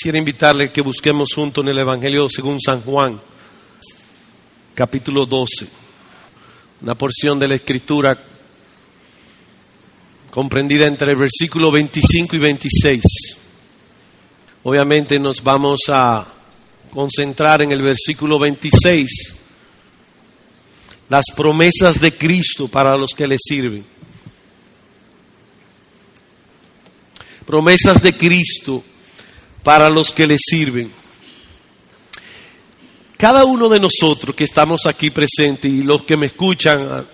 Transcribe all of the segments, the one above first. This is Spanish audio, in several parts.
Quisiera invitarle que busquemos juntos en el Evangelio según San Juan, capítulo 12, una porción de la Escritura comprendida entre el versículo 25 y 26. Obviamente nos vamos a concentrar en el versículo 26, las promesas de Cristo para los que le sirven. Promesas de Cristo para los que le sirven. Cada uno de nosotros que estamos aquí presentes y los que me escuchan a,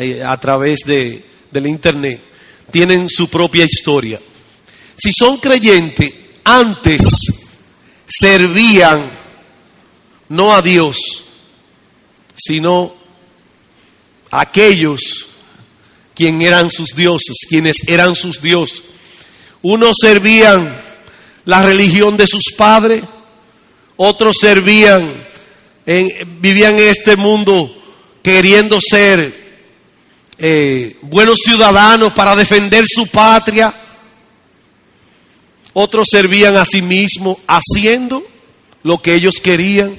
eh, a través de, del internet tienen su propia historia. Si son creyentes, antes servían no a Dios, sino a aquellos quienes eran sus dioses, quienes eran sus dioses. Unos servían la religión de sus padres, otros servían, en, vivían en este mundo queriendo ser eh, buenos ciudadanos para defender su patria, otros servían a sí mismos haciendo lo que ellos querían,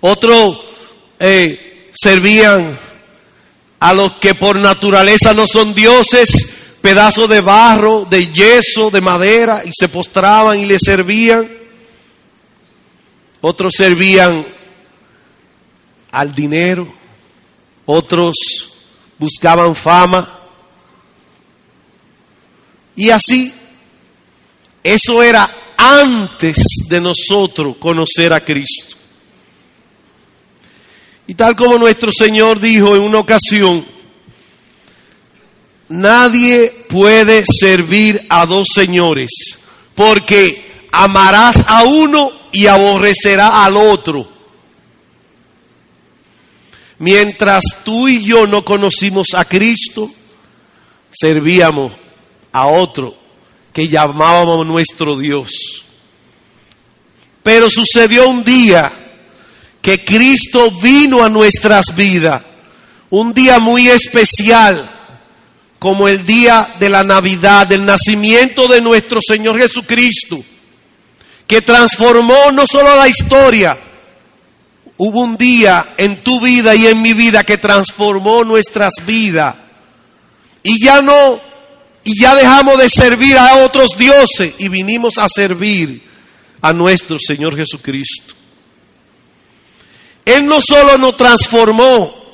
otros eh, servían a los que por naturaleza no son dioses, pedazos de barro, de yeso, de madera, y se postraban y le servían. Otros servían al dinero, otros buscaban fama. Y así, eso era antes de nosotros conocer a Cristo. Y tal como nuestro Señor dijo en una ocasión, Nadie puede servir a dos señores, porque amarás a uno y aborrecerás al otro. Mientras tú y yo no conocimos a Cristo, servíamos a otro que llamábamos nuestro Dios. Pero sucedió un día que Cristo vino a nuestras vidas, un día muy especial como el día de la Navidad, del nacimiento de nuestro Señor Jesucristo, que transformó no solo la historia, hubo un día en tu vida y en mi vida que transformó nuestras vidas. Y ya no, y ya dejamos de servir a otros dioses y vinimos a servir a nuestro Señor Jesucristo. Él no solo nos transformó,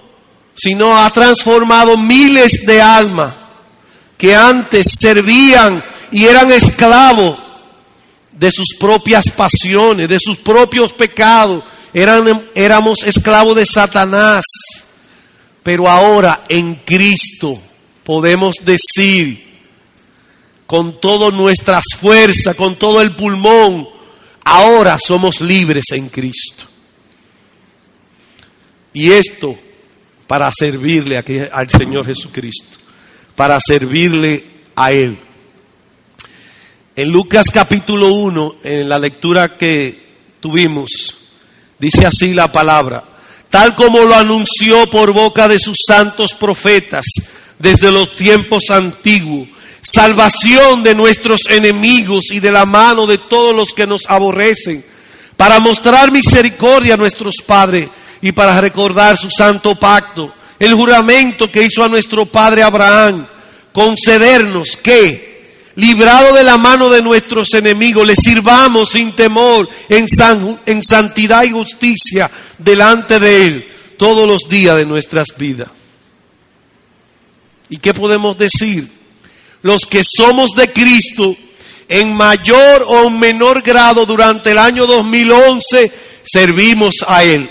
sino ha transformado miles de almas que antes servían y eran esclavos de sus propias pasiones, de sus propios pecados. Eran, éramos esclavos de Satanás. Pero ahora en Cristo podemos decir con todas nuestras fuerzas, con todo el pulmón, ahora somos libres en Cristo. Y esto para servirle al Señor Jesucristo, para servirle a Él. En Lucas capítulo 1, en la lectura que tuvimos, dice así la palabra, tal como lo anunció por boca de sus santos profetas desde los tiempos antiguos, salvación de nuestros enemigos y de la mano de todos los que nos aborrecen, para mostrar misericordia a nuestros padres y para recordar su santo pacto, el juramento que hizo a nuestro padre Abraham, concedernos que, librado de la mano de nuestros enemigos, le sirvamos sin temor en, en santidad y justicia delante de Él todos los días de nuestras vidas. ¿Y qué podemos decir? Los que somos de Cristo, en mayor o menor grado durante el año 2011, servimos a Él.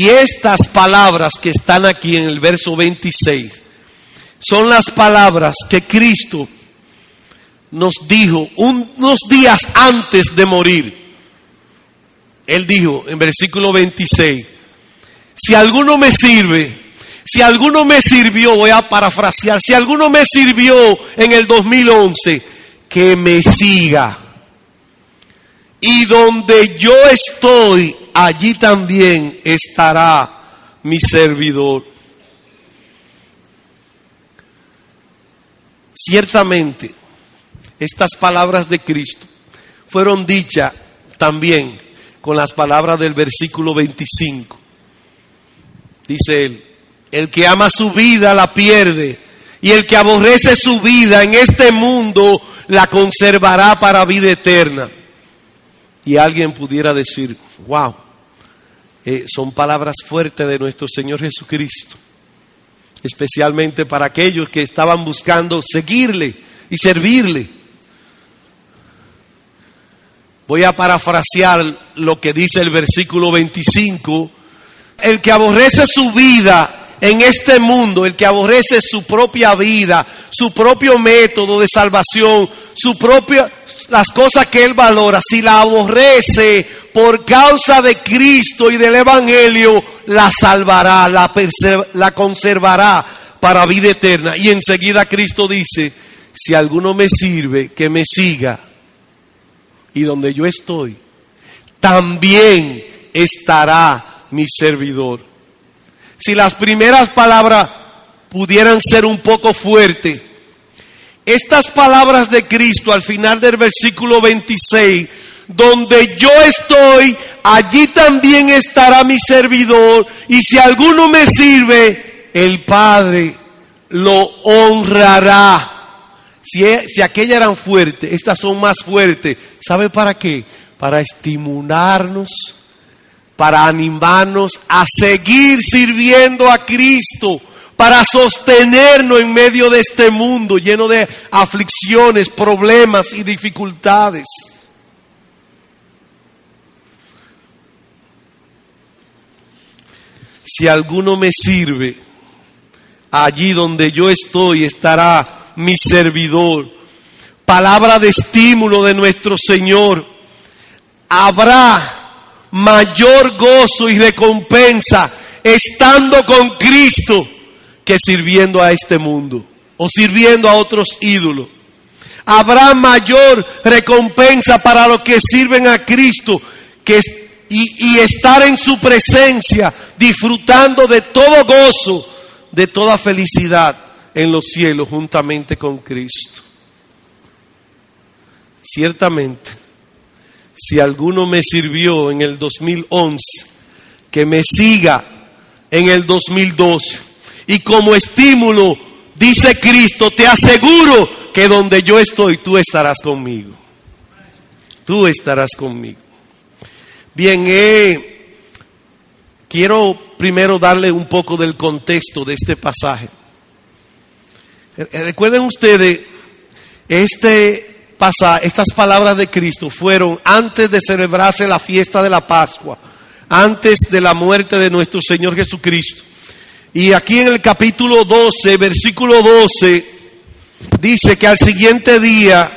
Y estas palabras que están aquí en el verso 26 son las palabras que Cristo nos dijo unos días antes de morir. Él dijo en versículo 26, si alguno me sirve, si alguno me sirvió, voy a parafrasear, si alguno me sirvió en el 2011, que me siga. Y donde yo estoy, allí también estará mi servidor. Ciertamente, estas palabras de Cristo fueron dichas también con las palabras del versículo 25. Dice él, el que ama su vida la pierde y el que aborrece su vida en este mundo la conservará para vida eterna. Y alguien pudiera decir, wow, eh, son palabras fuertes de nuestro Señor Jesucristo, especialmente para aquellos que estaban buscando seguirle y servirle. Voy a parafrasear lo que dice el versículo 25. El que aborrece su vida en este mundo, el que aborrece su propia vida, su propio método de salvación, su propia, las cosas que él valora, si la aborrece por causa de Cristo y del Evangelio, la salvará, la, la conservará para vida eterna. Y enseguida Cristo dice, si alguno me sirve, que me siga. Y donde yo estoy, también estará mi servidor si las primeras palabras pudieran ser un poco fuertes, estas palabras de Cristo al final del versículo 26, donde yo estoy, allí también estará mi servidor, y si alguno me sirve, el Padre lo honrará. Si, si aquellas eran fuertes, estas son más fuertes. ¿Sabe para qué? Para estimularnos para animarnos a seguir sirviendo a Cristo, para sostenernos en medio de este mundo lleno de aflicciones, problemas y dificultades. Si alguno me sirve, allí donde yo estoy estará mi servidor. Palabra de estímulo de nuestro Señor. Habrá mayor gozo y recompensa estando con Cristo que sirviendo a este mundo o sirviendo a otros ídolos. Habrá mayor recompensa para los que sirven a Cristo que, y, y estar en su presencia, disfrutando de todo gozo, de toda felicidad en los cielos juntamente con Cristo. Ciertamente, si alguno me sirvió en el 2011, que me siga en el 2012. Y como estímulo, dice Cristo, te aseguro que donde yo estoy, tú estarás conmigo. Tú estarás conmigo. Bien, eh, quiero primero darle un poco del contexto de este pasaje. Eh, recuerden ustedes, este estas palabras de Cristo fueron antes de celebrarse la fiesta de la Pascua, antes de la muerte de nuestro Señor Jesucristo. Y aquí en el capítulo 12, versículo 12, dice que al siguiente día,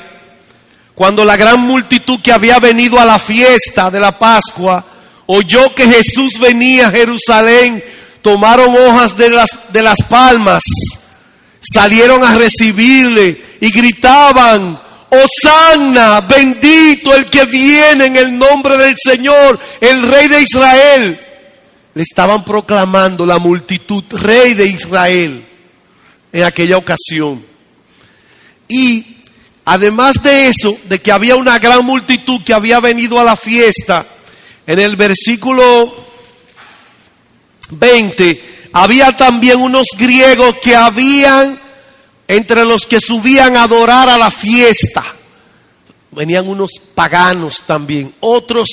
cuando la gran multitud que había venido a la fiesta de la Pascua oyó que Jesús venía a Jerusalén, tomaron hojas de las, de las palmas, salieron a recibirle y gritaban, Osanna, bendito el que viene en el nombre del Señor, el Rey de Israel. Le estaban proclamando la multitud, Rey de Israel, en aquella ocasión. Y además de eso, de que había una gran multitud que había venido a la fiesta, en el versículo 20, había también unos griegos que habían entre los que subían a adorar a la fiesta. Venían unos paganos también, otros,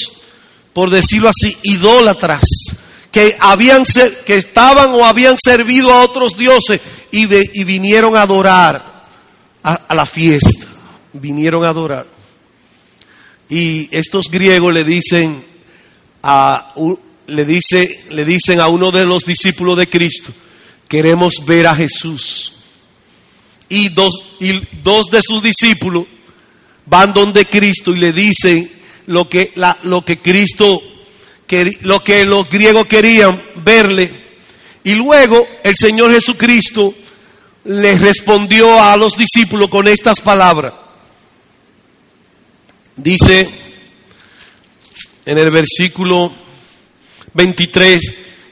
por decirlo así, idólatras, que, habían, que estaban o habían servido a otros dioses y, y vinieron a adorar a, la fiesta. Vinieron a adorar. Y estos griegos le dicen a, le, dice, le dicen a uno de los discípulos de Cristo, queremos ver a Jesús y dos, y dos de sus discípulos van donde Cristo y le dicen lo que, la, lo que Cristo, lo que los griegos querían verle. Y luego el Señor Jesucristo les respondió a los discípulos con estas palabras. Dice en el versículo 23,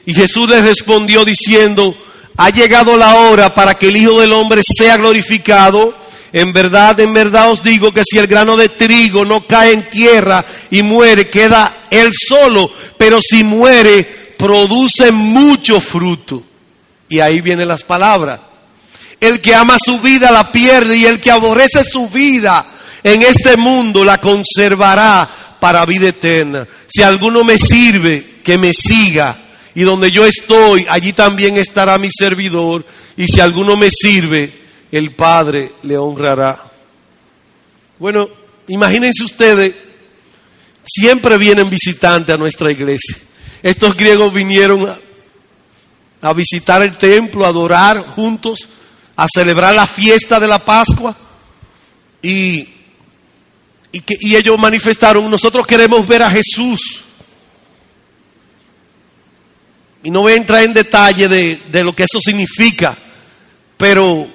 y Jesús les respondió diciendo, ha llegado la hora para que el Hijo del Hombre sea glorificado. En verdad, en verdad os digo que si el grano de trigo no cae en tierra y muere, queda él solo, pero si muere, produce mucho fruto. Y ahí vienen las palabras. El que ama su vida la pierde y el que aborrece su vida en este mundo la conservará para vida eterna. Si alguno me sirve, que me siga. Y donde yo estoy, allí también estará mi servidor. Y si alguno me sirve, el Padre le honrará. Bueno, imagínense ustedes, siempre vienen visitantes a nuestra iglesia. Estos griegos vinieron a, visitar el templo, a adorar juntos, a celebrar la fiesta de la Pascua. Y y, que, y ellos manifestaron, nosotros queremos ver a Jesús. Y no voy a entrar en detalle de, de lo que eso significa, pero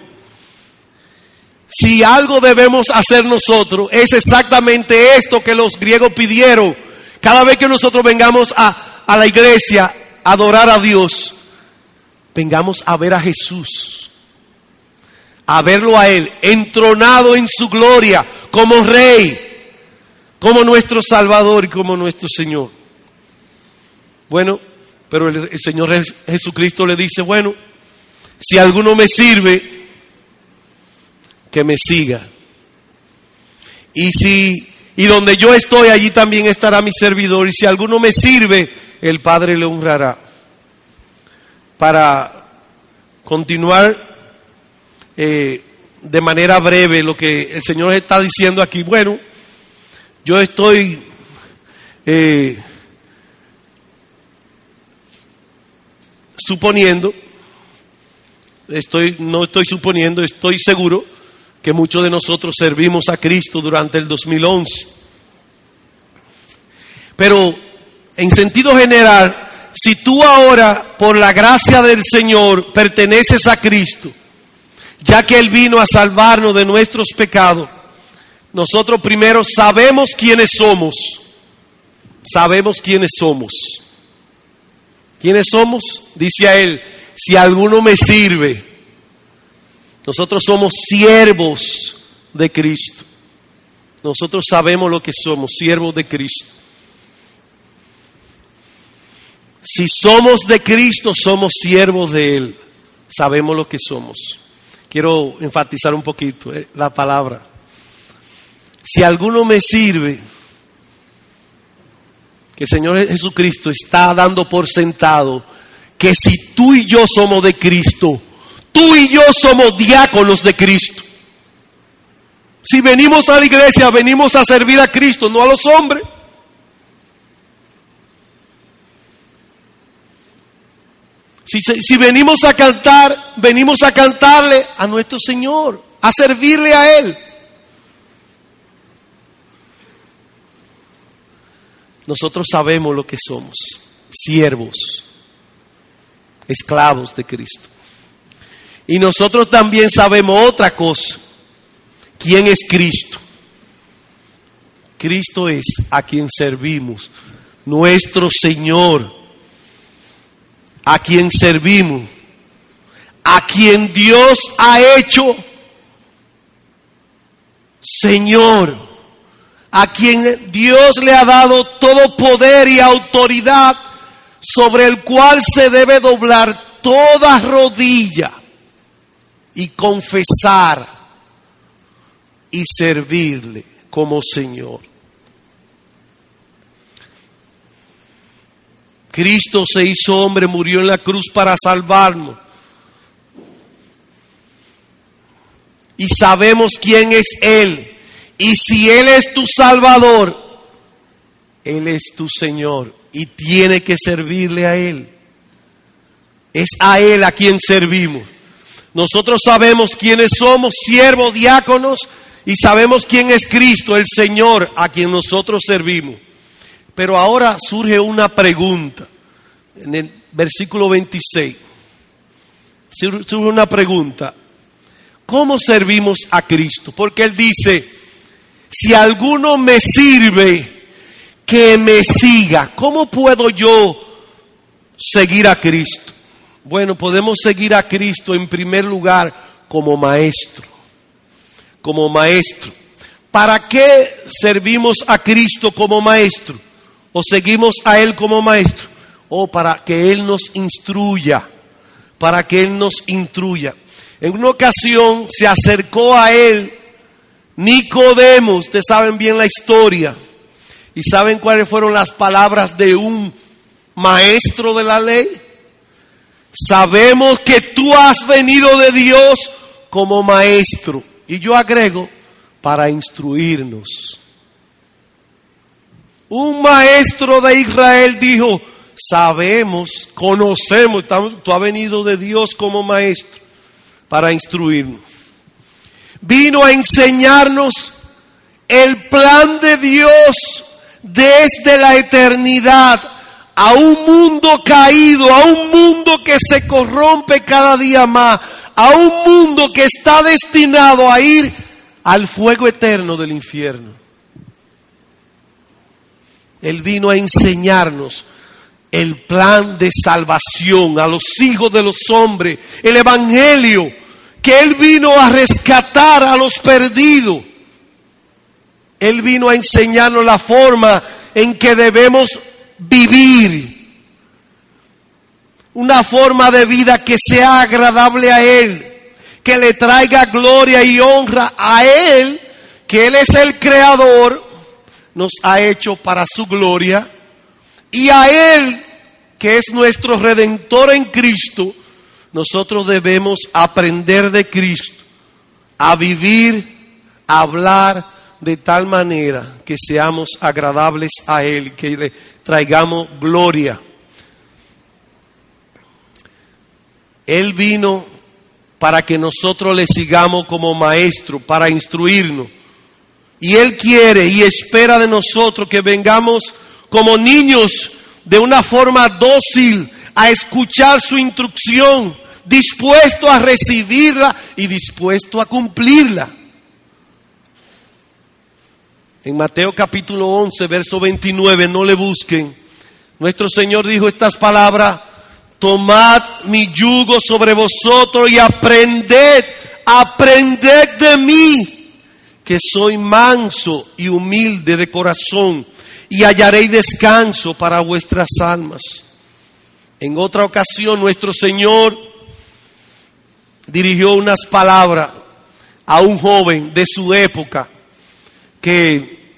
si algo debemos hacer nosotros es exactamente esto que los griegos pidieron. Cada vez que nosotros vengamos a, a la iglesia a adorar a Dios, vengamos a ver a Jesús, a verlo a Él, entronado en su gloria como Rey, como nuestro Salvador y como nuestro Señor. Bueno, pero el, el Señor Jesucristo le dice, bueno, si alguno me sirve, que me siga. Y si y donde yo estoy, allí también estará mi servidor. Y si alguno me sirve, el Padre le honrará. Para continuar eh, de manera breve lo que el Señor está diciendo aquí. Bueno, yo estoy eh, suponiendo, estoy, no estoy suponiendo, estoy seguro que muchos de nosotros servimos a Cristo durante el 2011. Pero en sentido general, si tú ahora, por la gracia del Señor, perteneces a Cristo, ya que Él vino a salvarnos de nuestros pecados, nosotros primero sabemos quiénes somos. Sabemos quiénes somos. ¿Quiénes somos? Dice a Él, si alguno me sirve, nosotros somos siervos de Cristo. Nosotros sabemos lo que somos, siervos de Cristo. Si somos de Cristo, somos siervos de Él. Sabemos lo que somos. Quiero enfatizar un poquito eh, la palabra. Si alguno me sirve, que el Señor Jesucristo está dando por sentado que si tú y yo somos de Cristo, tú y yo somos diáconos de Cristo. Si venimos a la iglesia, venimos a servir a Cristo, no a los hombres. Si, venimos a cantar, venimos a cantarle a nuestro Señor, a servirle a Él. Nosotros sabemos lo que somos, siervos, esclavos de Cristo. Y nosotros también sabemos otra cosa. ¿Quién es Cristo? Cristo es a quien servimos, nuestro Señor. A quien servimos, a quien Dios ha hecho Señor, a quien Dios le ha dado todo poder y autoridad sobre el cual se debe doblar toda rodilla y confesar y servirle como Señor. Cristo se hizo hombre, murió en la cruz para salvarnos. Y sabemos quién es Él. Y si Él es tu Salvador, Él es tu Señor. Y tiene que servirle a Él. Es a Él a quien servimos. Nosotros sabemos quiénes somos, siervos, diáconos, y sabemos quién es Cristo, el Señor, a quien nosotros servimos. Pero ahora surge una pregunta. En el versículo 26 surge una pregunta. ¿Cómo servimos a Cristo? Porque Él dice, si alguno me sirve, que me siga. ¿Cómo puedo yo seguir a Cristo? Bueno, podemos seguir a Cristo en primer lugar como maestro, como maestro. ¿Para qué servimos a Cristo como maestro? ¿O seguimos a Él como maestro? O para que Él nos instruya, para que Él nos instruya. En una ocasión se acercó a Él Nicodemo, ustedes saben bien la historia, y saben cuáles fueron las palabras de un maestro de la ley. Sabemos que tú has venido de Dios como maestro. Y yo agrego, para instruirnos. Un maestro de Israel dijo, sabemos, conocemos, tú has venido de Dios como maestro para instruirnos. Vino a enseñarnos el plan de Dios desde la eternidad a un mundo caído, a un mundo que se corrompe cada día más, a un mundo que está destinado a ir al fuego eterno del infierno. Él vino a enseñarnos el plan de salvación a los hijos de los hombres, el evangelio, que Él vino a rescatar a los perdidos. Él vino a enseñarnos la forma en que debemos vivir. Una forma de vida que sea agradable a Él que le traiga gloria y honra a Él, que Él es el creador, nos ha hecho para su gloria, y a Él, que es nuestro redentor en Cristo, nosotros debemos aprender de Cristo, a vivir, a hablar de tal manera que seamos agradables a Él, que le traigamos gloria. Él vino para que nosotros le sigamos como maestro, para instruirnos. Y Él quiere y espera de nosotros que vengamos como niños de una forma dócil a escuchar su instrucción, dispuesto a recibirla y dispuesto a cumplirla. En Mateo capítulo 11, verso 29, no le busquen. Nuestro Señor dijo estas palabras, tomad mi yugo sobre vosotros y aprended, aprended de mí, que soy manso y humilde de corazón, y hallaréis descanso para vuestras almas. En otra ocasión nuestro Señor dirigió unas palabras a un joven de su época que,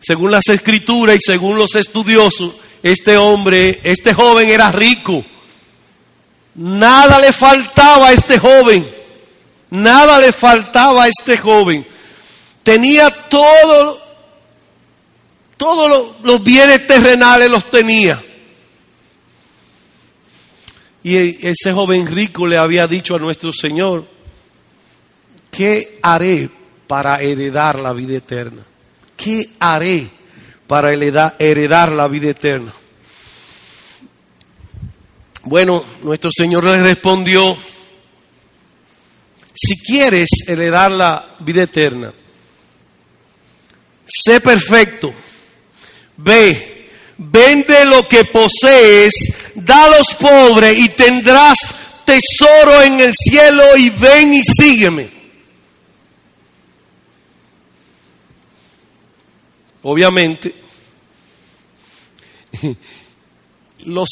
según las escrituras y según los estudiosos, este hombre, este joven era rico Nada le faltaba a este joven. Nada le faltaba a este joven. Tenía todo, todos los bienes terrenales los tenía. Y ese joven rico le había dicho a nuestro Señor, ¿qué haré para heredar la vida eterna? ¿Qué haré para heredar la vida eterna? Bueno, nuestro Señor le respondió, si quieres heredar la vida eterna, sé perfecto, ve, vende lo que posees, da los pobres y tendrás tesoro en el cielo y ven y sígueme. Obviamente, los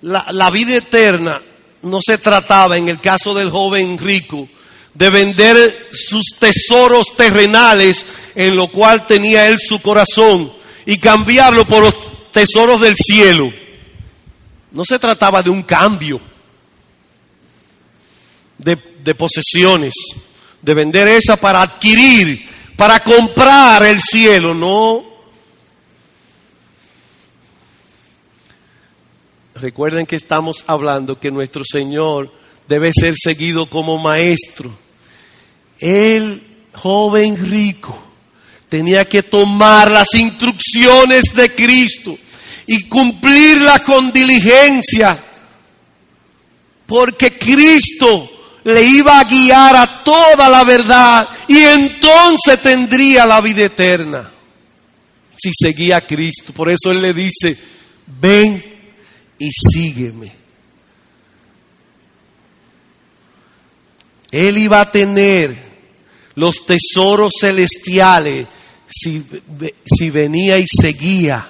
la, vida eterna no se trataba, en el caso del joven rico, de vender sus tesoros terrenales en lo cual tenía él su corazón y cambiarlo por los tesoros del cielo. No se trataba de un cambio de, de posesiones, de vender esa para adquirir, para comprar el cielo, no. Recuerden que estamos hablando que nuestro Señor debe ser seguido como maestro. El joven rico tenía que tomar las instrucciones de Cristo y cumplirlas con diligencia, porque Cristo le iba a guiar a toda la verdad y entonces tendría la vida eterna si seguía a Cristo. Por eso Él le dice, ven y sígueme. Él iba a tener los tesoros celestiales si, si venía y seguía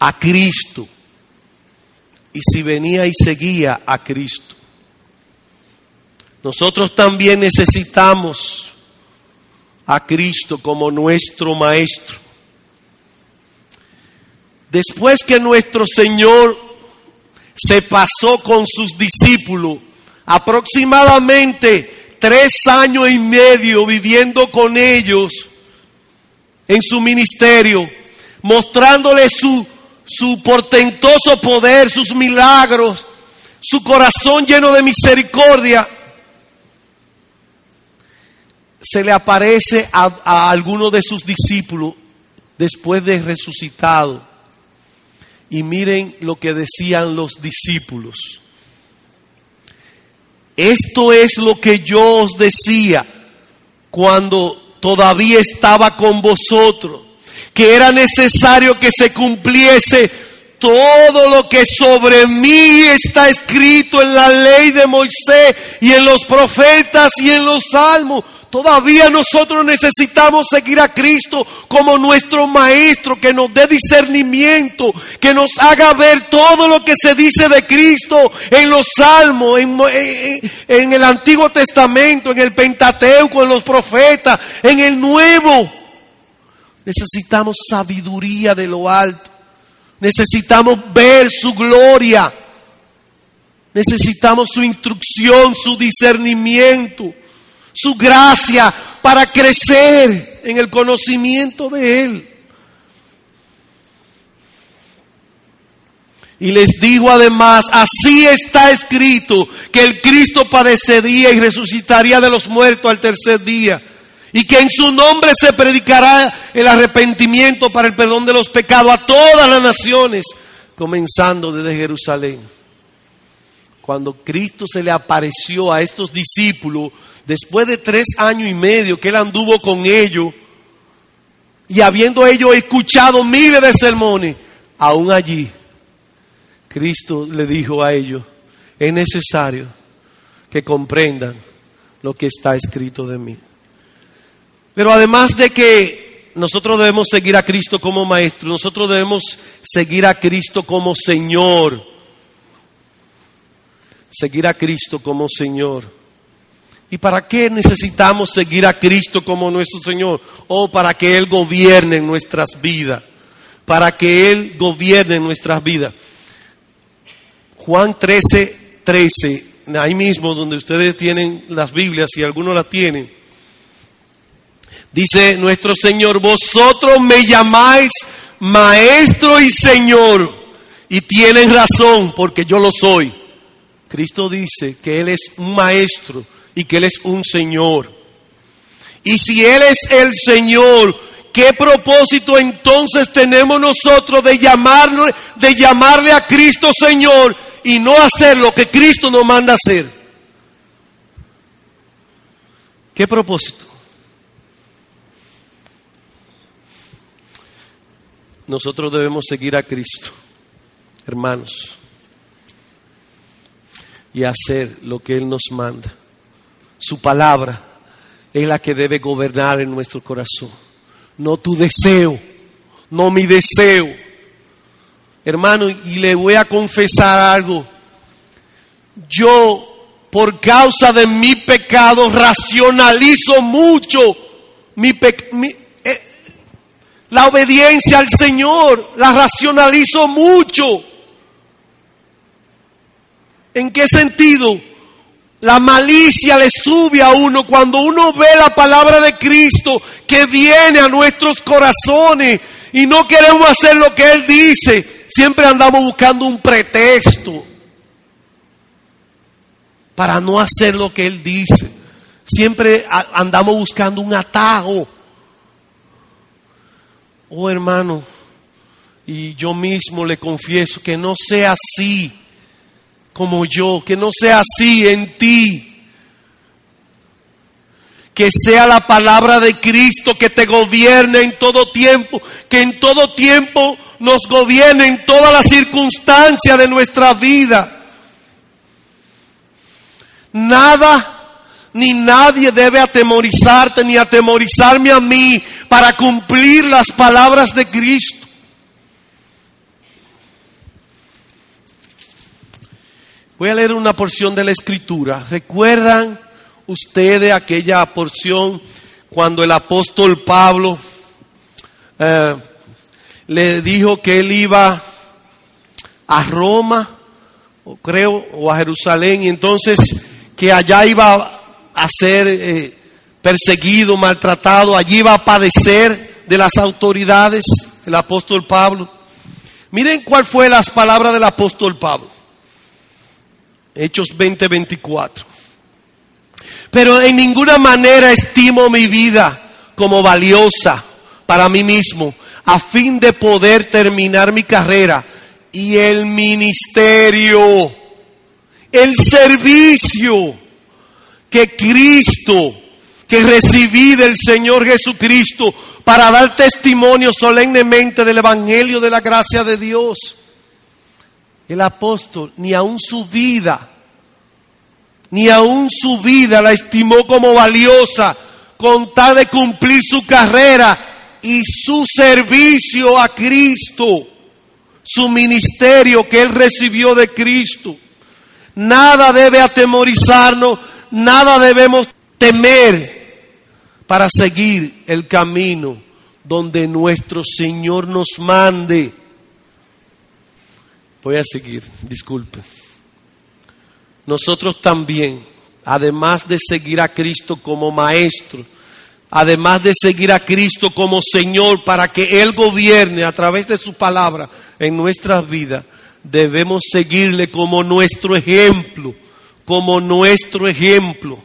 a Cristo. Y si venía y seguía a Cristo. Nosotros también necesitamos a Cristo como nuestro Maestro. Después que nuestro Señor se pasó con sus discípulos aproximadamente tres años y medio viviendo con ellos en su ministerio, mostrándole su, su portentoso poder, sus milagros, su corazón lleno de misericordia, se le aparece a, a alguno de sus discípulos después de resucitado. Y miren lo que decían los discípulos. Esto es lo que yo os decía cuando todavía estaba con vosotros, que era necesario que se cumpliese todo lo que sobre mí está escrito en la ley de Moisés y en los profetas y en los salmos. Todavía nosotros necesitamos seguir a Cristo como nuestro Maestro, que nos dé discernimiento, que nos haga ver todo lo que se dice de Cristo en los salmos, en, el Antiguo Testamento, en el Pentateuco, en los profetas, en el Nuevo. Necesitamos sabiduría de lo alto. Necesitamos ver su gloria. Necesitamos su instrucción, su discernimiento su gracia para crecer en el conocimiento de Él. Y les digo además, así está escrito, que el Cristo padecería y resucitaría de los muertos al tercer día, y que en su nombre se predicará el arrepentimiento para el perdón de los pecados a todas las naciones, comenzando desde Jerusalén. Cuando Cristo se le apareció a estos discípulos, después de tres años y medio que él anduvo con ellos, y habiendo ellos escuchado miles de sermones, aún allí, Cristo le dijo a ellos, es necesario que comprendan lo que está escrito de mí. Pero además de que nosotros debemos seguir a Cristo como maestro, nosotros debemos seguir a Cristo como Señor. Seguir a Cristo como Señor. ¿Y para qué necesitamos seguir a Cristo como nuestro Señor? Oh, para que Él gobierne nuestras vidas. Para que Él gobierne nuestras vidas. Juan 13, 13, ahí mismo donde ustedes tienen las Biblias, si alguno las tiene, dice nuestro Señor, vosotros me llamáis maestro y Señor, y tienen razón porque yo lo soy. Cristo dice que Él es un maestro y que Él es un Señor. Y si Él es el Señor, ¿qué propósito entonces tenemos nosotros de llamarle, de llamarle a Cristo Señor y no hacer lo que Cristo nos manda hacer? ¿Qué propósito? Nosotros debemos seguir a Cristo, hermanos, y hacer lo que Él nos manda. Su palabra es la que debe gobernar en nuestro corazón. No tu deseo, no mi deseo. Hermano, y le voy a confesar algo. Yo, por causa de mi pecado, racionalizo mucho mi, eh, la obediencia al Señor. La racionalizo mucho. ¿En qué sentido? La malicia le sube a uno cuando uno ve la palabra de Cristo que viene a nuestros corazones y no queremos hacer lo que Él dice. Siempre andamos buscando un pretexto para no hacer lo que Él dice. Siempre andamos buscando un atajo. Oh hermano, y yo mismo le confieso que no sea así como yo, que no sea así en ti. Que sea la palabra de Cristo que te gobierne en todo tiempo, que en todo tiempo nos gobierne en todas las circunstancias de nuestra vida. Nada, ni nadie debe atemorizarte ni atemorizarme a mí para cumplir las palabras de Cristo. Voy a leer una porción de la escritura. ¿Recuerdan ustedes aquella porción cuando el apóstol Pablo eh, le dijo que él iba a Roma, o creo, o a Jerusalén, y entonces que allá iba a ser eh, perseguido, maltratado, allí iba a padecer de las autoridades, el apóstol Pablo. Miren cuál fue las palabras del apóstol Pablo. Hechos 20, 24. Pero en ninguna manera estimo mi vida como valiosa para mí mismo, a fin de poder terminar mi carrera y el ministerio, el servicio que Cristo, que recibí del Señor Jesucristo para dar testimonio solemnemente del Evangelio de la gracia de Dios el apóstol ni aún su vida, ni aún su vida la estimó como valiosa con tal de cumplir su carrera y su servicio a Cristo, su ministerio que él recibió de Cristo. Nada debe atemorizarnos, nada debemos temer para seguir el camino donde nuestro Señor nos mande. Voy a seguir, disculpe. Nosotros también, además de seguir a Cristo como Maestro, además de seguir a Cristo como Señor para que Él gobierne a través de su palabra en nuestras vidas, debemos seguirle como nuestro ejemplo, como nuestro ejemplo.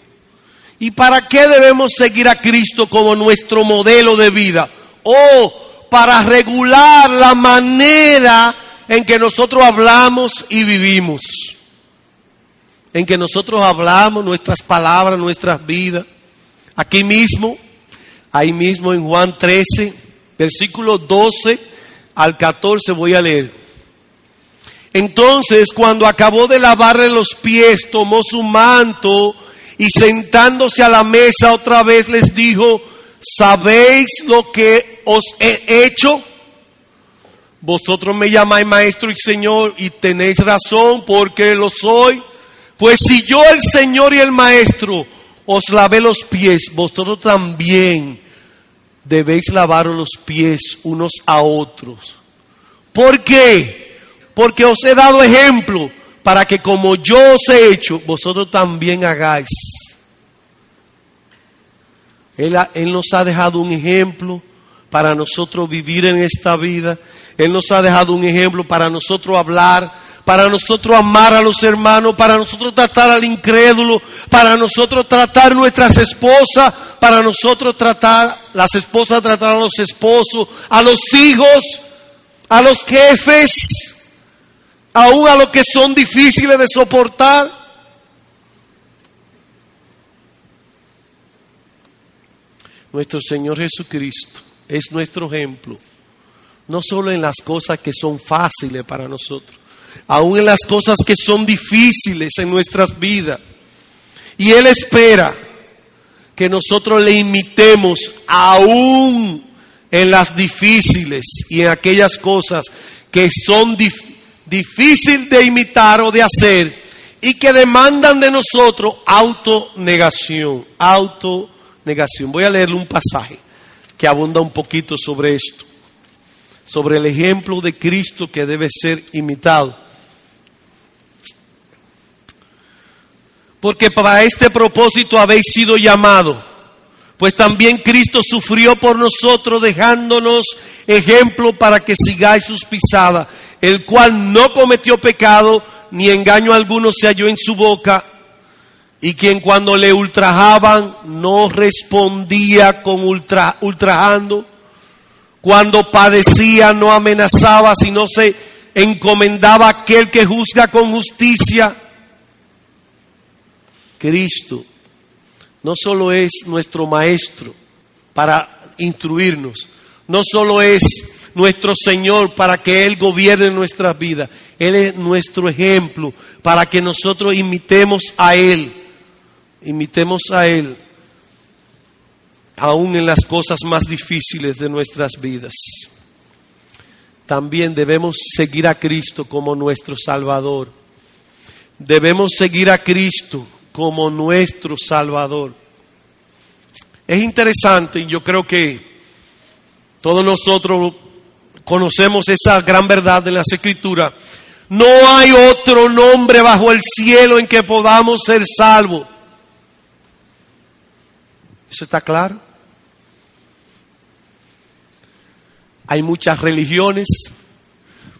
¿Y para qué debemos seguir a Cristo como nuestro modelo de vida? O para regular la manera en que nosotros hablamos y vivimos. En que nosotros hablamos nuestras palabras, nuestras vidas. Aquí mismo, ahí mismo en Juan 13, versículo 12 al 14 voy a leer. Entonces, cuando acabó de lavarle los pies, tomó su manto y sentándose a la mesa otra vez les dijo, ¿sabéis lo que os he hecho? Vosotros me llamáis maestro y señor y tenéis razón porque lo soy. Pues si yo el señor y el maestro os lavé los pies, vosotros también debéis lavar los pies unos a otros. ¿Por qué? Porque os he dado ejemplo para que como yo os he hecho, vosotros también hagáis. Él, él nos ha dejado un ejemplo para nosotros vivir en esta vida. Él nos ha dejado un ejemplo para nosotros hablar, para nosotros amar a los hermanos, para nosotros tratar al incrédulo, para nosotros tratar nuestras esposas, para nosotros tratar, las esposas tratar a los esposos, a los hijos, a los jefes, aún a los que son difíciles de soportar. Nuestro Señor Jesucristo es nuestro ejemplo no solo en las cosas que son fáciles para nosotros, aún en las cosas que son difíciles en nuestras vidas. Y Él espera que nosotros le imitemos aún en las difíciles y en aquellas cosas que son difíciles de imitar o de hacer y que demandan de nosotros autonegación, autonegación. Voy a leerle un pasaje que abunda un poquito sobre esto sobre el ejemplo de Cristo que debe ser imitado. Porque para este propósito habéis sido llamado, pues también Cristo sufrió por nosotros dejándonos ejemplo para que sigáis sus pisadas, el cual no cometió pecado, ni engaño alguno se halló en su boca, y quien cuando le ultrajaban no respondía con ultra, ultrajando, cuando padecía no amenazaba, sino se encomendaba a aquel que juzga con justicia. Cristo no solo es nuestro maestro para instruirnos, no solo es nuestro Señor para que Él gobierne nuestras vidas, Él es nuestro ejemplo para que nosotros imitemos a Él imitemos a Él aún en las cosas más difíciles de nuestras vidas. También debemos seguir a Cristo como nuestro Salvador. Debemos seguir a Cristo como nuestro Salvador. Es interesante, y yo creo que todos nosotros conocemos esa gran verdad de las Escrituras. No hay otro nombre bajo el cielo en que podamos ser salvos. ¿Eso está claro? Hay muchas religiones,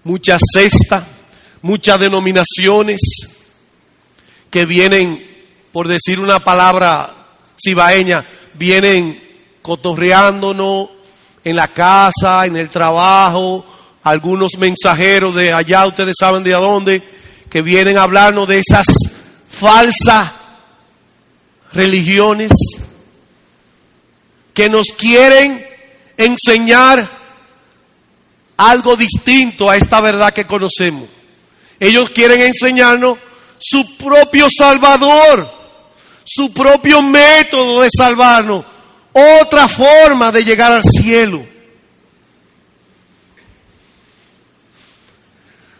muchas cestas, muchas denominaciones que vienen, por decir una palabra cibaeña, vienen cotorreándonos en la casa, en el trabajo, algunos mensajeros de allá, ustedes saben de dónde, que vienen a hablarnos de esas falsas religiones que nos quieren enseñar algo distinto a esta verdad que conocemos. Ellos quieren enseñarnos su propio Salvador, su propio método de salvarnos, otra forma de llegar al cielo.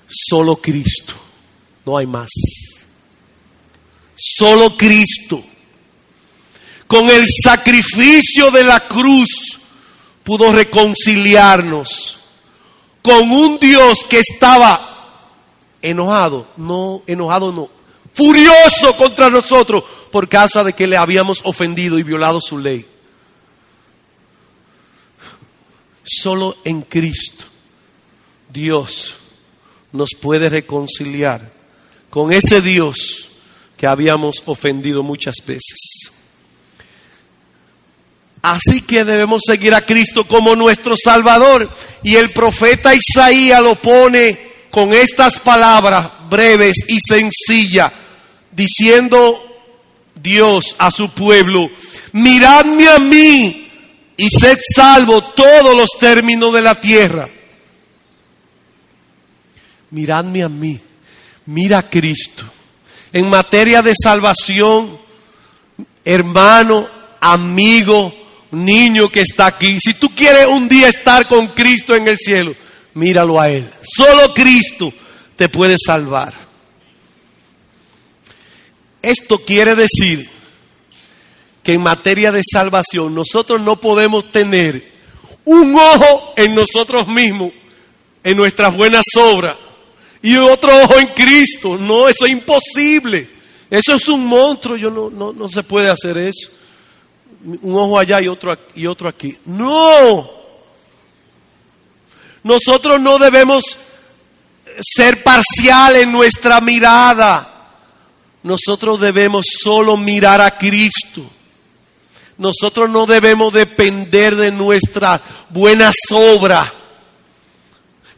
Solo Cristo, no hay más. Solo Cristo, con el sacrificio de la cruz, pudo reconciliarnos con un Dios que estaba enojado, no, enojado no, furioso contra nosotros por causa de que le habíamos ofendido y violado su ley. Solo en Cristo Dios nos puede reconciliar con ese Dios que habíamos ofendido muchas veces. Así que debemos seguir a Cristo como nuestro Salvador. Y el profeta Isaías lo pone con estas palabras breves y sencillas, diciendo Dios a su pueblo, miradme a mí y sed salvo todos los términos de la tierra. Miradme a mí, mira a Cristo. En materia de salvación, hermano, amigo, niño que está aquí, si tú quieres un día estar con Cristo en el cielo, míralo a Él. Solo Cristo te puede salvar. Esto quiere decir que en materia de salvación nosotros no podemos tener un ojo en nosotros mismos, en nuestras buenas obras, y otro ojo en Cristo. No, eso es imposible. Eso es un monstruo, yo no, no, no se puede hacer eso. Un ojo allá y otro, y otro aquí. No. Nosotros no debemos ser parciales en nuestra mirada. Nosotros debemos solo mirar a Cristo. Nosotros no debemos depender de nuestras buenas obras,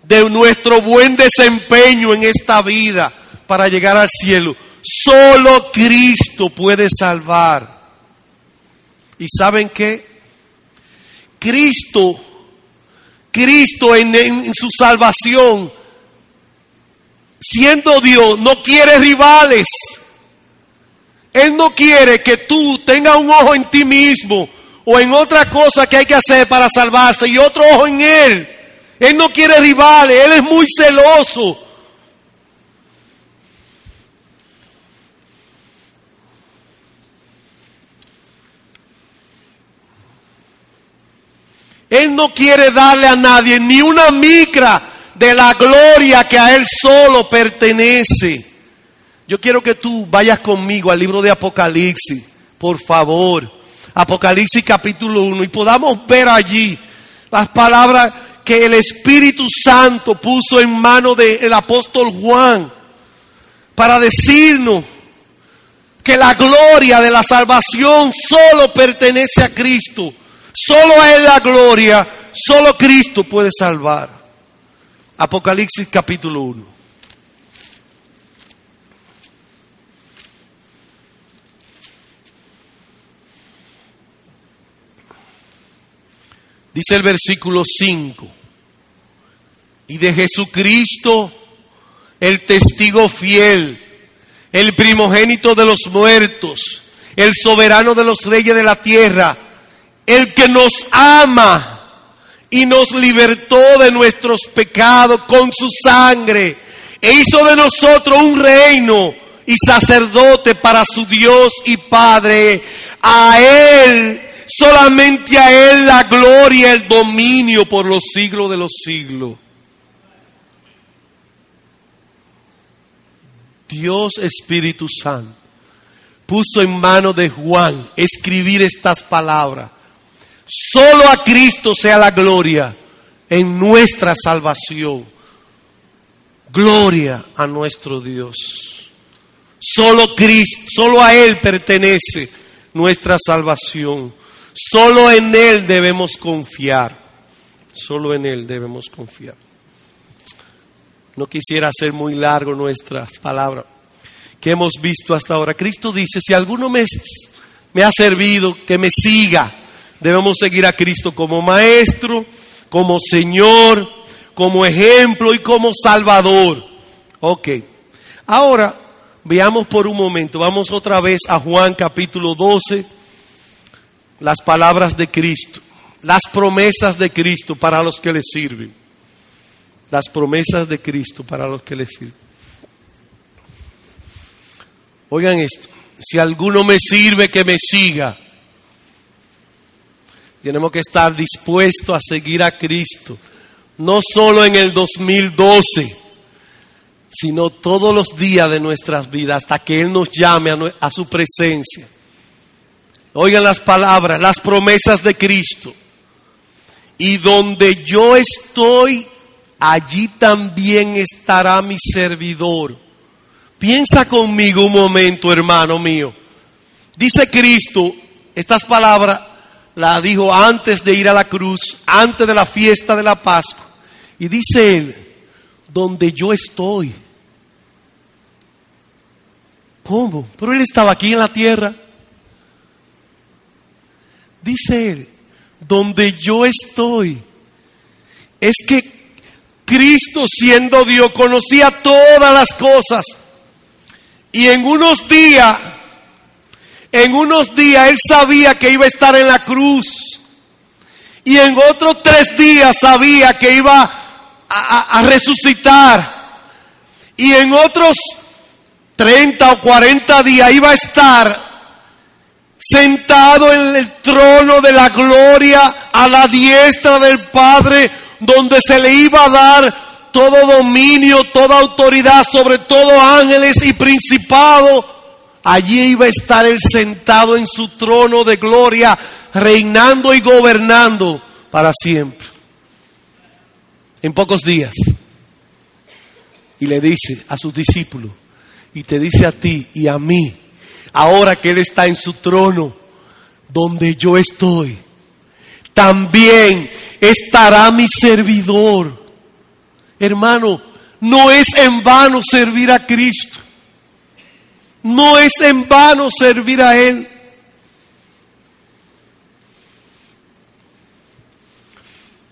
de nuestro buen desempeño en esta vida para llegar al cielo. Solo Cristo puede salvar. ¿Y saben qué? Cristo, Cristo en, en su salvación, siendo Dios, no quiere rivales. Él no quiere que tú tengas un ojo en ti mismo o en otra cosa que hay que hacer para salvarse y otro ojo en Él. Él no quiere rivales, Él es muy celoso. Él no quiere darle a nadie ni una micra de la gloria que a Él solo pertenece. Yo quiero que tú vayas conmigo al libro de Apocalipsis, por favor. Apocalipsis capítulo 1 y podamos ver allí las palabras que el Espíritu Santo puso en mano del apóstol Juan para decirnos que la gloria de la salvación solo pertenece a Cristo. Solo a Él la gloria, solo Cristo puede salvar. Apocalipsis capítulo 1. Dice el versículo 5. Y de Jesucristo, el testigo fiel, el primogénito de los muertos, el soberano de los reyes de la tierra, el que nos ama y nos libertó de nuestros pecados con su sangre e hizo de nosotros un reino y sacerdote para su Dios y Padre. A Él, solamente a Él la gloria, el dominio por los siglos de los siglos. Dios Espíritu Santo puso en manos de Juan escribir estas palabras. Solo a Cristo sea la gloria en nuestra salvación. Gloria a nuestro Dios. Solo Cristo, solo a Él pertenece nuestra salvación. Solo en Él debemos confiar. Solo en Él debemos confiar. No quisiera hacer muy largo nuestras palabras que hemos visto hasta ahora. Cristo dice, si alguno me, me ha servido, que me siga. Debemos seguir a Cristo como maestro, como Señor, como ejemplo y como Salvador. Ok. Ahora, veamos por un momento, vamos otra vez a Juan capítulo 12, las palabras de Cristo, las promesas de Cristo para los que le sirven. Las promesas de Cristo para los que le sirven. Oigan esto, si alguno me sirve, que me siga. Tenemos que estar dispuestos a seguir a Cristo, no solo en el 2012, sino todos los días de nuestras vidas, hasta que Él nos llame a, su presencia. Oigan las palabras, las promesas de Cristo. Y donde yo estoy, allí también estará mi servidor. Piensa conmigo un momento, hermano mío. Dice Cristo, estas palabras las dijo antes de ir a la cruz, antes de la fiesta de la Pascua. Y dice él, donde yo estoy. ¿Cómo? Pero él estaba aquí en la tierra. Dice él, donde yo estoy. Es que Cristo siendo Dios conocía todas las cosas y en unos días, en unos días él sabía que iba a estar en la cruz. Y en otros tres días sabía que iba a, resucitar. Y en otros 30 o 40 días iba a estar sentado en el trono de la gloria a la diestra del Padre, donde se le iba a dar todo dominio, toda autoridad sobre todo ángeles y principados. Allí iba a estar él sentado en su trono de gloria, reinando y gobernando para siempre. En pocos días. Y le dice a sus discípulos, y te dice a ti y a mí, ahora que Él está en su trono, donde yo estoy, también estará mi servidor Hermano, no es en vano servir a Cristo. No es en vano servir a Él.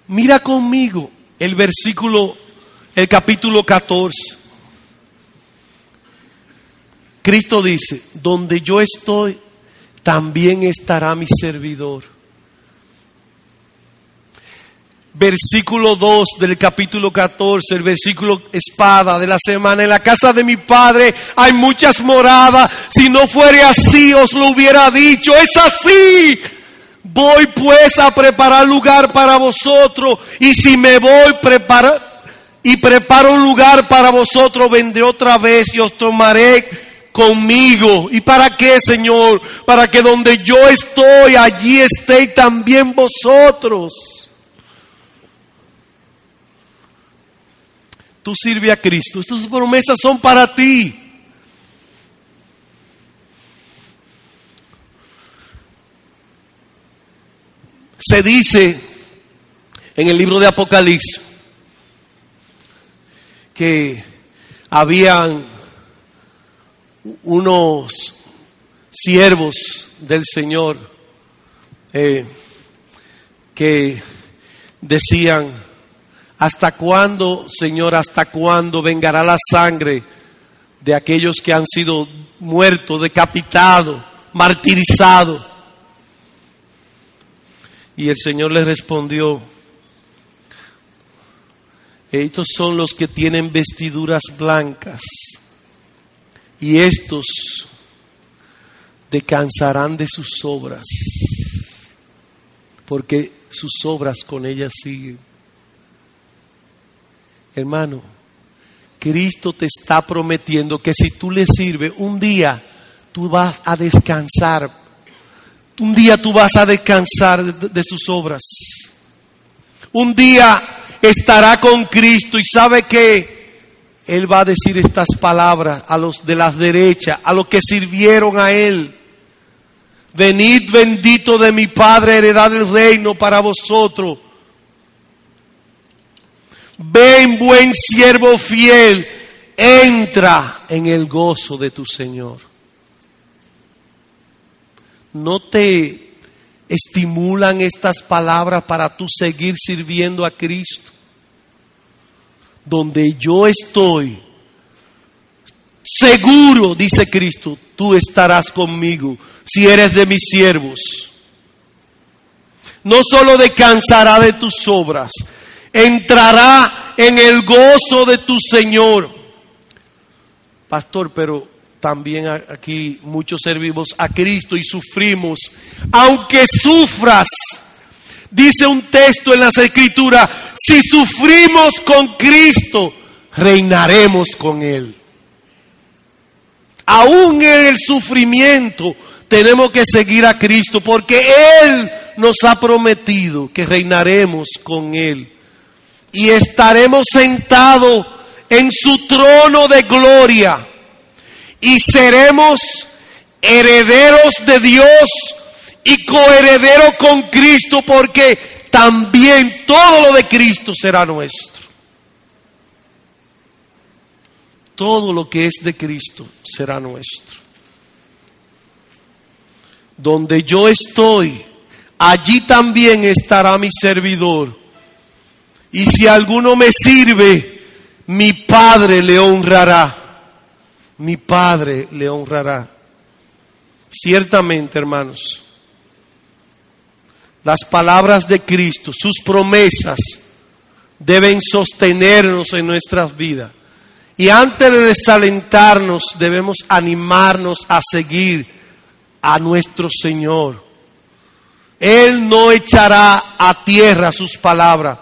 Mira conmigo el versículo, el capítulo 14. Cristo dice, donde yo estoy, también estará mi servidor versículo 2 del capítulo 14, el versículo espada de la semana. En la casa de mi padre hay muchas moradas. Si no fuere así, os lo hubiera dicho. Es así. Voy pues a preparar lugar para vosotros. Y si me voy prepara, y preparo un lugar para vosotros, vendré otra vez y os tomaré conmigo. ¿Y para qué, Señor? Para que donde yo estoy, allí estéis también vosotros. Tú sirve a Cristo. Estas promesas son para ti. Se dice en el libro de Apocalipsis que habían unos siervos del Señor eh, que decían, ¿Hasta cuándo, Señor, hasta cuándo vengará la sangre de aquellos que han sido muertos, decapitados martirizado. Y el Señor le respondió, estos son los que tienen vestiduras blancas y estos descansarán de sus obras, porque sus obras con ellas siguen. Hermano, Cristo te está prometiendo que si tú le sirves un día, tú vas a descansar. Un día tú vas a descansar de, sus obras. Un día estará con Cristo y sabe que Él va a decir estas palabras a los de las derechas, a los que sirvieron a Él. Venid bendito de mi Padre, heredad el reino para vosotros. Ven buen siervo fiel, entra en el gozo de tu Señor. No te estimulan estas palabras para tú seguir sirviendo a Cristo. Donde yo estoy, seguro, dice Cristo, tú estarás conmigo si eres de mis siervos. No solo descansará de tus obras, entrará en el gozo de tu Señor. Pastor, pero también aquí muchos servimos a Cristo y sufrimos. Aunque sufras, dice un texto en las escrituras, si sufrimos con Cristo, reinaremos con Él. Aún en el sufrimiento tenemos que seguir a Cristo porque Él nos ha prometido que reinaremos con Él y estaremos sentados en su trono de gloria y seremos herederos de Dios y coherederos con Cristo porque también todo lo de Cristo será nuestro. Todo lo que es de Cristo será nuestro. Donde yo estoy, allí también estará mi servidor. Y si alguno me sirve, mi Padre le honrará. Mi Padre le honrará. Ciertamente, hermanos, las palabras de Cristo, sus promesas, deben sostenernos en nuestras vidas. Y antes de desalentarnos, debemos animarnos a seguir a nuestro Señor. Él no echará a tierra sus palabras.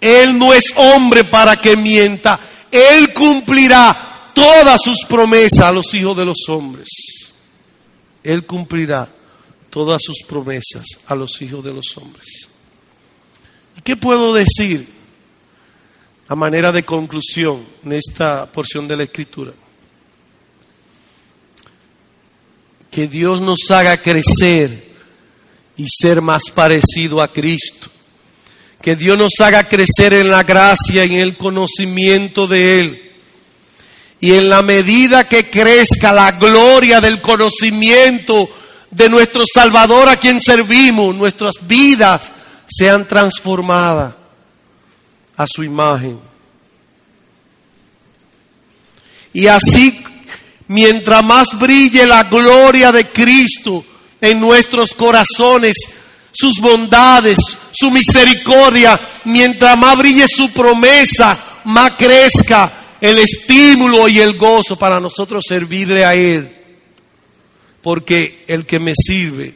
Él no es hombre para que mienta. Él cumplirá todas sus promesas a los hijos de los hombres. Él cumplirá todas sus promesas a los hijos de los hombres. ¿Y qué puedo decir a manera de conclusión en esta porción de la Escritura? Que Dios nos haga crecer y ser más parecido a Cristo. Que Dios nos haga crecer en la gracia y en el conocimiento de Él. Y en la medida que crezca la gloria del conocimiento de nuestro Salvador a quien servimos, nuestras vidas sean transformadas a su imagen. Y así mientras más brille la gloria de Cristo en nuestros corazones, sus bondades, su misericordia, mientras más brille su promesa, más crezca el estímulo y el gozo para nosotros servirle a Él. Porque el que me sirve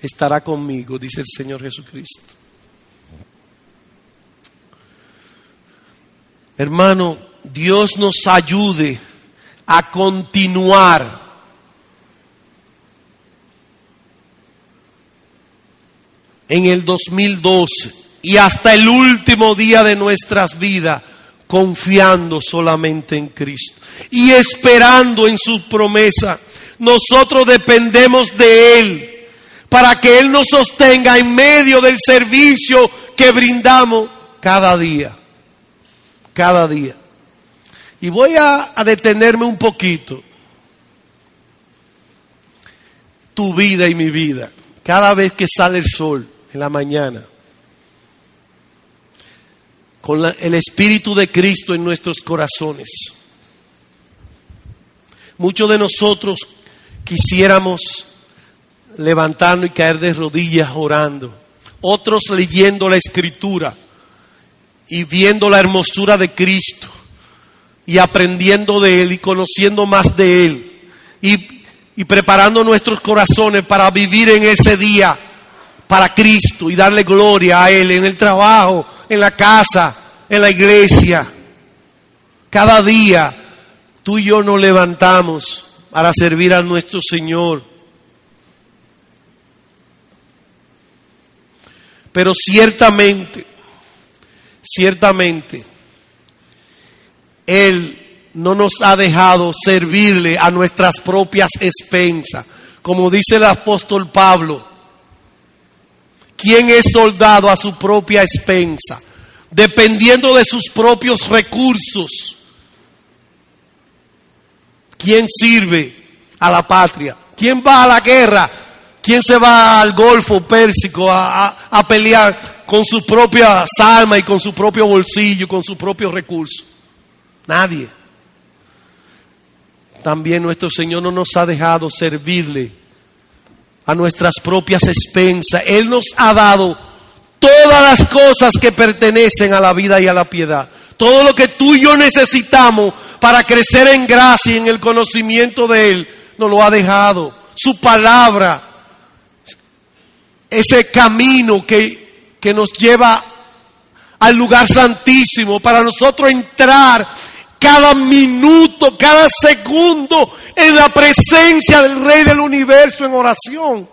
estará conmigo, dice el Señor Jesucristo. Hermano, Dios nos ayude a continuar en el 2012 y hasta el último día de nuestras vidas confiando solamente en Cristo y esperando en su promesa. Nosotros dependemos de Él para que Él nos sostenga en medio del servicio que brindamos cada día, cada día. Y voy a, detenerme un poquito. Tu vida y mi vida. Cada vez que sale el sol en la mañana. Con el Espíritu de Cristo en nuestros corazones. Muchos de nosotros quisiéramos levantarnos y caer de rodillas orando. Otros leyendo la escritura y viendo la hermosura de Cristo y aprendiendo de Él y conociendo más de Él y, y preparando nuestros corazones para vivir en ese día para Cristo y darle gloria a Él en el trabajo, en la casa, en la iglesia. Cada día tú y yo nos levantamos para servir a nuestro Señor. Pero ciertamente, ciertamente, Él no nos ha dejado servirle a nuestras propias expensas. Como dice el apóstol Pablo, ¿quién es soldado a su propia expensa? Dependiendo de sus propios recursos. ¿Quién sirve a la patria? ¿Quién va a la guerra? ¿Quién se va al Golfo Pérsico a, pelear con su propia alma y con su propio bolsillo, con sus propios recursos? Nadie. También nuestro Señor no nos ha dejado servirle a nuestras propias expensas. Él nos ha dado todas las cosas que pertenecen a la vida y a la piedad. Todo lo que tú y yo necesitamos para crecer en gracia y en el conocimiento de Él, nos lo ha dejado. Su palabra, ese camino que, que nos lleva al lugar santísimo para nosotros entrar cada minuto, cada segundo en la presencia del Rey del universo en oración.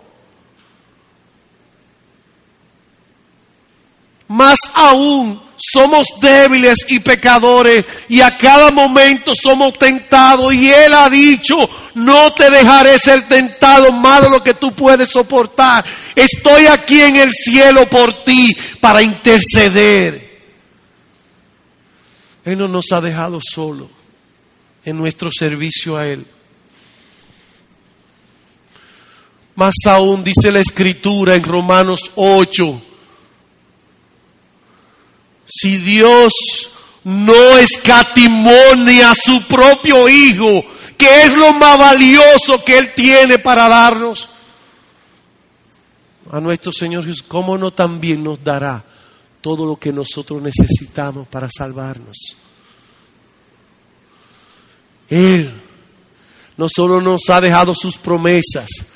Más aún, somos débiles y pecadores y a cada momento somos tentados y Él ha dicho, no te dejaré ser tentado más de lo que tú puedes soportar. Estoy aquí en el cielo por ti para interceder. Él no nos ha dejado solo en nuestro servicio a Él. Más aún dice la escritura en Romanos 8, si Dios no escatimonia a su propio Hijo, que es lo más valioso que Él tiene para darnos, a nuestro Señor Jesús, ¿cómo no también nos dará todo lo que nosotros necesitamos para salvarnos? Él no solo nos ha dejado sus promesas,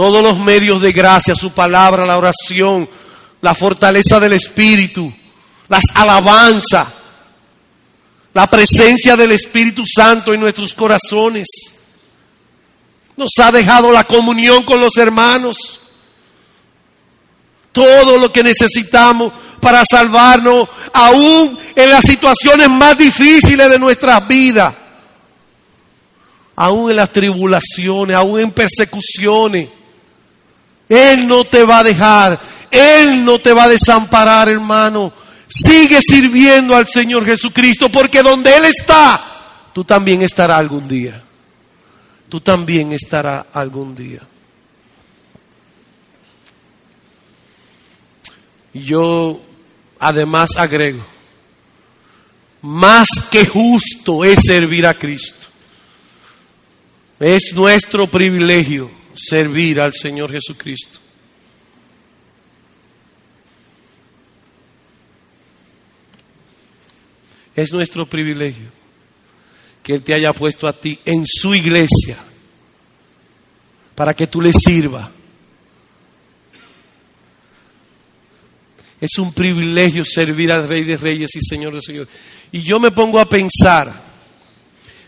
todos los medios de gracia, su palabra, la oración, la fortaleza del Espíritu, las alabanzas, la presencia del Espíritu Santo en nuestros corazones. Nos ha dejado la comunión con los hermanos. Todo lo que necesitamos para salvarnos, aún en las situaciones más difíciles de nuestras vidas, aún en las tribulaciones, aún en persecuciones. Él no te va a dejar, Él no te va a desamparar, hermano. Sigue sirviendo al Señor Jesucristo, porque donde Él está, tú también estarás algún día. Tú también estarás algún día. Yo además agrego, más que justo es servir a Cristo. Es nuestro privilegio servir al Señor Jesucristo. Es nuestro privilegio que Él te haya puesto a ti en su iglesia para que tú le sirvas. Es un privilegio servir al Rey de Reyes y Señor de Señores. Y yo me pongo a pensar,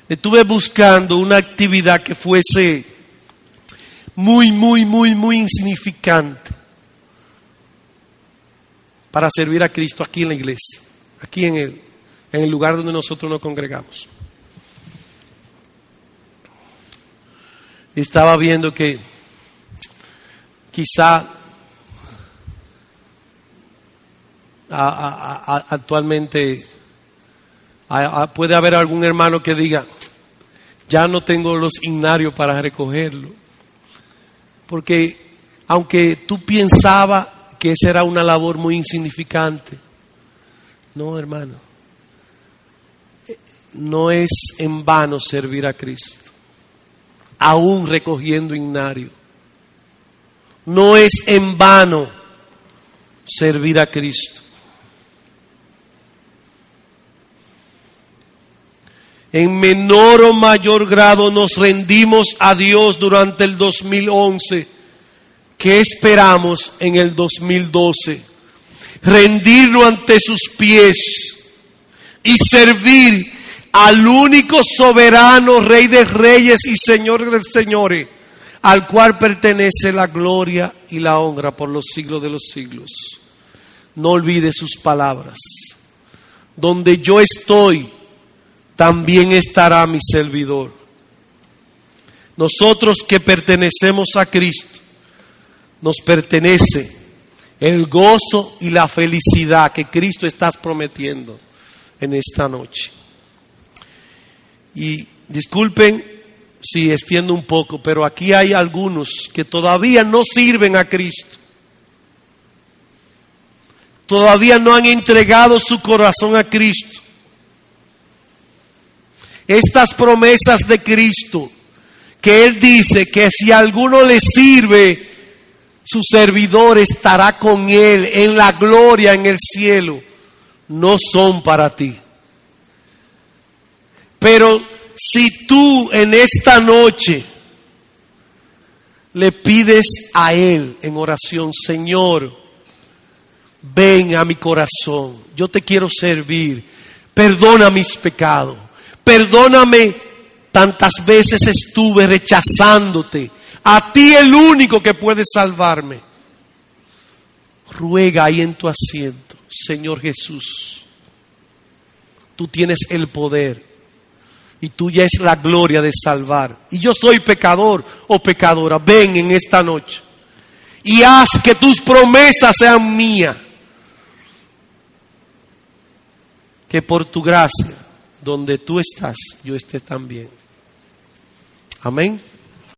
estuve buscando una actividad que fuese muy, muy, muy, muy insignificante para servir a Cristo aquí en la iglesia, aquí en el, en el lugar donde nosotros nos congregamos. Estaba viendo que quizá actualmente puede haber algún hermano que diga, ya no tengo los ignarios para recogerlo. Porque aunque tú pensabas que esa era una labor muy insignificante, no hermano, no es en vano servir a Cristo, aún recogiendo ignario. No es en vano servir a Cristo. En menor o mayor grado nos rendimos a Dios durante el 2011. ¿Qué esperamos en el 2012? Rendirnos ante sus pies y servir al único soberano, Rey de Reyes y Señor de Señores, al cual pertenece la gloria y la honra por los siglos de los siglos. No olvide sus palabras. Donde yo estoy, también estará mi servidor. Nosotros que pertenecemos a Cristo, nos pertenece el gozo y la felicidad que Cristo está prometiendo en esta noche. Y disculpen si extiendo un poco, pero aquí hay algunos que todavía no sirven a Cristo. Todavía no han entregado su corazón a Cristo. Estas promesas de Cristo, que Él dice que si alguno le sirve, su servidor estará con Él en la gloria en el cielo, no son para ti. Pero si tú en esta noche le pides a Él en oración, Señor, ven a mi corazón, yo te quiero servir, perdona mis pecados, perdóname tantas veces estuve rechazándote, a ti el único que puede salvarme. Ruega ahí en tu asiento, Señor Jesús, tú tienes el poder y tuya es la gloria de salvar. Y yo soy pecador o pecadora. Ven en esta noche y haz que tus promesas sean mías. Que por tu gracia, donde tú estás, yo esté también. Amén.